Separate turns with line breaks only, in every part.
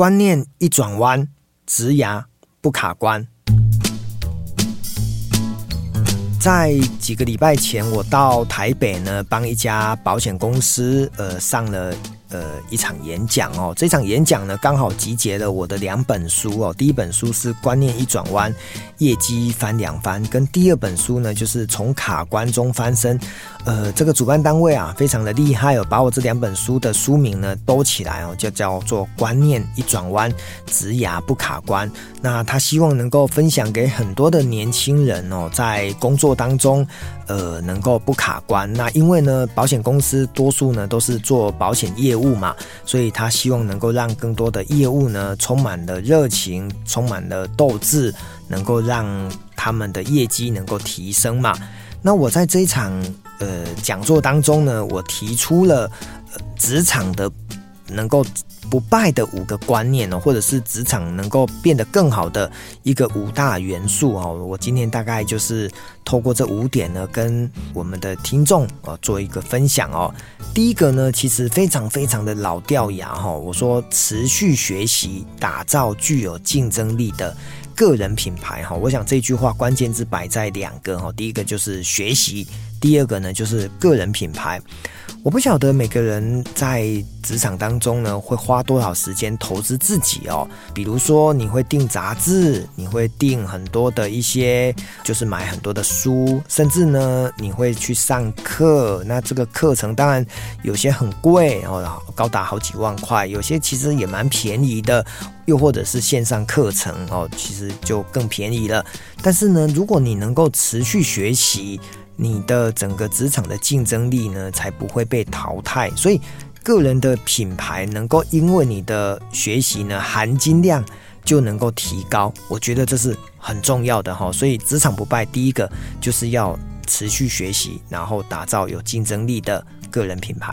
观念一转弯，直牙不卡关。在几个礼拜前，我到台北呢，帮一家保险公司呃上了。呃，一场演讲哦，这场演讲呢，刚好集结了我的两本书哦。第一本书是《观念一转弯，业绩翻两番》，跟第二本书呢，就是从卡关中翻身。呃，这个主办单位啊，非常的厉害哦，把我这两本书的书名呢兜起来哦，就叫做《观念一转弯，职涯不卡关》。那他希望能够分享给很多的年轻人哦，在工作当中，呃，能够不卡关。那因为呢，保险公司多数呢都是做保险业。务嘛，所以他希望能够让更多的业务呢，充满了热情，充满了斗志，能够让他们的业绩能够提升嘛。那我在这一场呃讲座当中呢，我提出了呃职场的能够。不败的五个观念哦，或者是职场能够变得更好的一个五大元素哦。我今天大概就是透过这五点呢，跟我们的听众哦做一个分享哦。第一个呢，其实非常非常的老掉牙哈。我说持续学习，打造具有竞争力的个人品牌哈。我想这句话关键字摆在两个哈，第一个就是学习，第二个呢就是个人品牌。我不晓得每个人在职场当中呢，会花多少时间投资自己哦。比如说，你会订杂志，你会订很多的一些，就是买很多的书，甚至呢，你会去上课。那这个课程当然有些很贵哦，高达好几万块；有些其实也蛮便宜的，又或者是线上课程哦，其实就更便宜了。但是呢，如果你能够持续学习，你的整个职场的竞争力呢，才不会被淘汰。所以，个人的品牌能够因为你的学习呢，含金量就能够提高。我觉得这是很重要的哈。所以，职场不败，第一个就是要持续学习，然后打造有竞争力的个人品牌。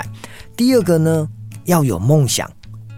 第二个呢，要有梦想，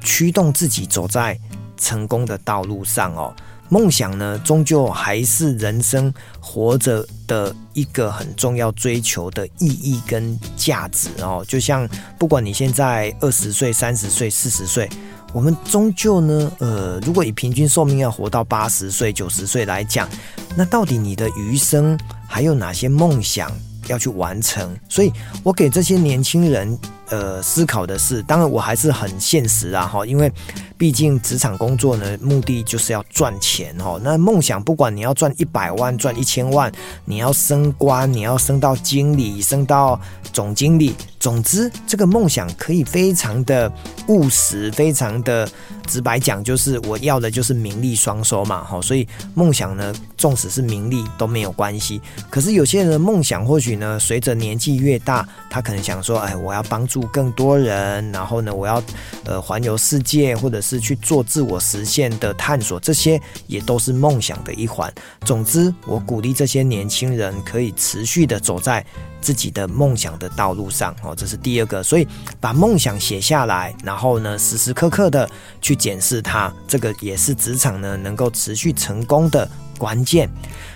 驱动自己走在成功的道路上哦。梦想呢，终究还是人生活着的一个很重要追求的意义跟价值哦。就像不管你现在二十岁、三十岁、四十岁，我们终究呢，呃，如果以平均寿命要活到八十岁、九十岁来讲，那到底你的余生还有哪些梦想要去完成？所以我给这些年轻人。呃，思考的是，当然我还是很现实啊，哈，因为毕竟职场工作呢，目的就是要赚钱哈。那梦想，不管你要赚一百万、赚一千万，你要升官，你要升到经理，升到总经理，总之，这个梦想可以非常的务实，非常的直白讲，就是我要的就是名利双收嘛，哈。所以梦想呢，纵使是名利都没有关系。可是有些人的梦想，或许呢，随着年纪越大，他可能想说，哎，我要帮助。更多人，然后呢，我要呃环游世界，或者是去做自我实现的探索，这些也都是梦想的一环。总之，我鼓励这些年轻人可以持续的走在自己的梦想的道路上哦，这是第二个。所以把梦想写下来，然后呢，时时刻刻的去检视它，这个也是职场呢能够持续成功的关键。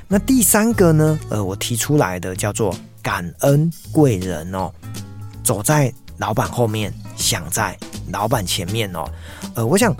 那第三个呢，呃，我提出来的叫做感恩贵人哦，走在。老板后面想在老板前面哦，呃，我想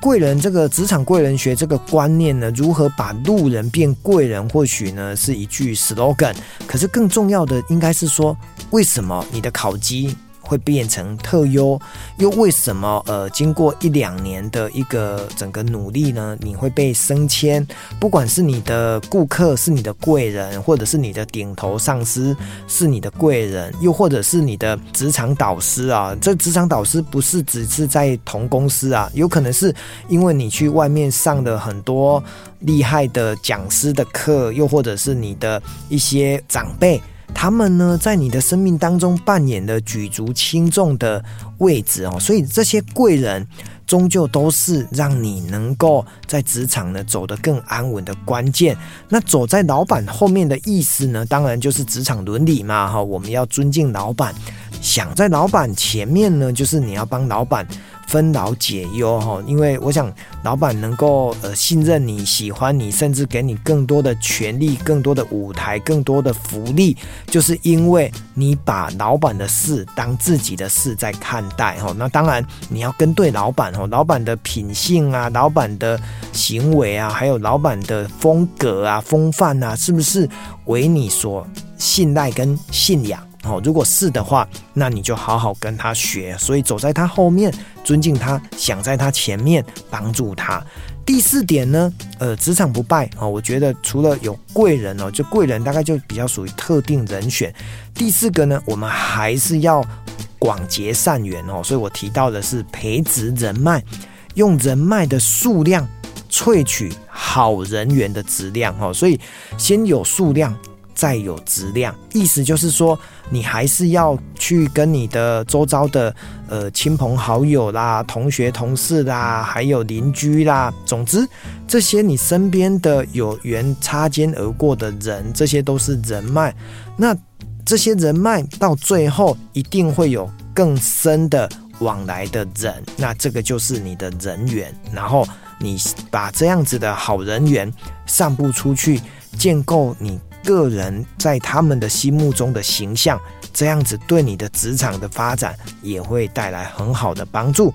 贵人这个职场贵人学这个观念呢，如何把路人变贵人，或许呢是一句 slogan，可是更重要的应该是说，为什么你的考绩会变成特优，又为什么呃，经过一两年的一个整个努力呢，你会被升迁？不管是你的顾客是你的贵人，或者是你的顶头上司是你的贵人，又或者是你的职场导师啊，这职场导师不是只是在同公司啊，有可能是因为你去外面上的很多厉害的讲师的课，又或者是你的一些长辈。他们呢，在你的生命当中扮演了举足轻重的位置哦，所以这些贵人终究都是让你能够在职场呢走得更安稳的关键。那走在老板后面的意思呢，当然就是职场伦理嘛，哈，我们要尊敬老板。想在老板前面呢，就是你要帮老板分劳解忧哈，因为我想老板能够呃信任你、喜欢你，甚至给你更多的权利、更多的舞台、更多的福利，就是因为你把老板的事当自己的事在看待哈。那当然你要跟对老板哦，老板的品性啊、老板的行为啊，还有老板的风格啊、风范啊，是不是为你所信赖跟信仰？哦，如果是的话，那你就好好跟他学，所以走在他后面，尊敬他，想在他前面帮助他。第四点呢，呃，职场不败哦，我觉得除了有贵人哦，就贵人大概就比较属于特定人选。第四个呢，我们还是要广结善缘哦，所以我提到的是培植人脉，用人脉的数量萃取好人缘的质量哦，所以先有数量。再有质量，意思就是说，你还是要去跟你的周遭的呃亲朋好友啦、同学同事啦，还有邻居啦，总之这些你身边的有缘擦肩而过的人，这些都是人脉。那这些人脉到最后一定会有更深的往来的人，那这个就是你的人缘。然后你把这样子的好人缘散布出去，建构你。个人在他们的心目中的形象，这样子对你的职场的发展也会带来很好的帮助。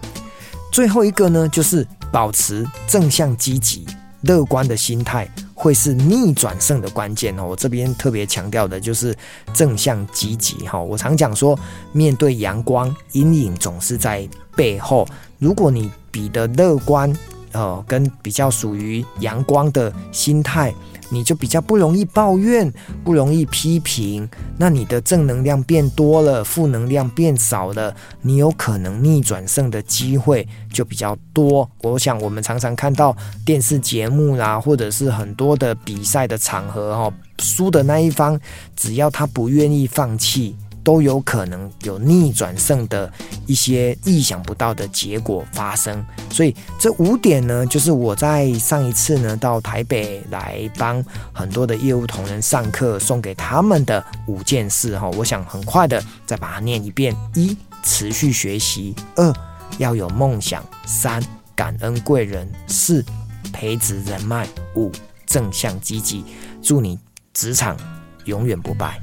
最后一个呢，就是保持正向、积极、乐观的心态，会是逆转胜的关键哦。我这边特别强调的就是正向、积极哈。我常讲说，面对阳光，阴影总是在背后。如果你比的乐观，呃，跟比较属于阳光的心态。你就比较不容易抱怨，不容易批评，那你的正能量变多了，负能量变少了，你有可能逆转胜的机会就比较多。我想我们常常看到电视节目啦，或者是很多的比赛的场合，哦，输的那一方，只要他不愿意放弃。都有可能有逆转胜的一些意想不到的结果发生，所以这五点呢，就是我在上一次呢到台北来帮很多的业务同仁上课，送给他们的五件事哈。我想很快的再把它念一遍：一、持续学习；二、要有梦想；三、感恩贵人；四、培植人脉；五、正向积极。祝你职场永远不败。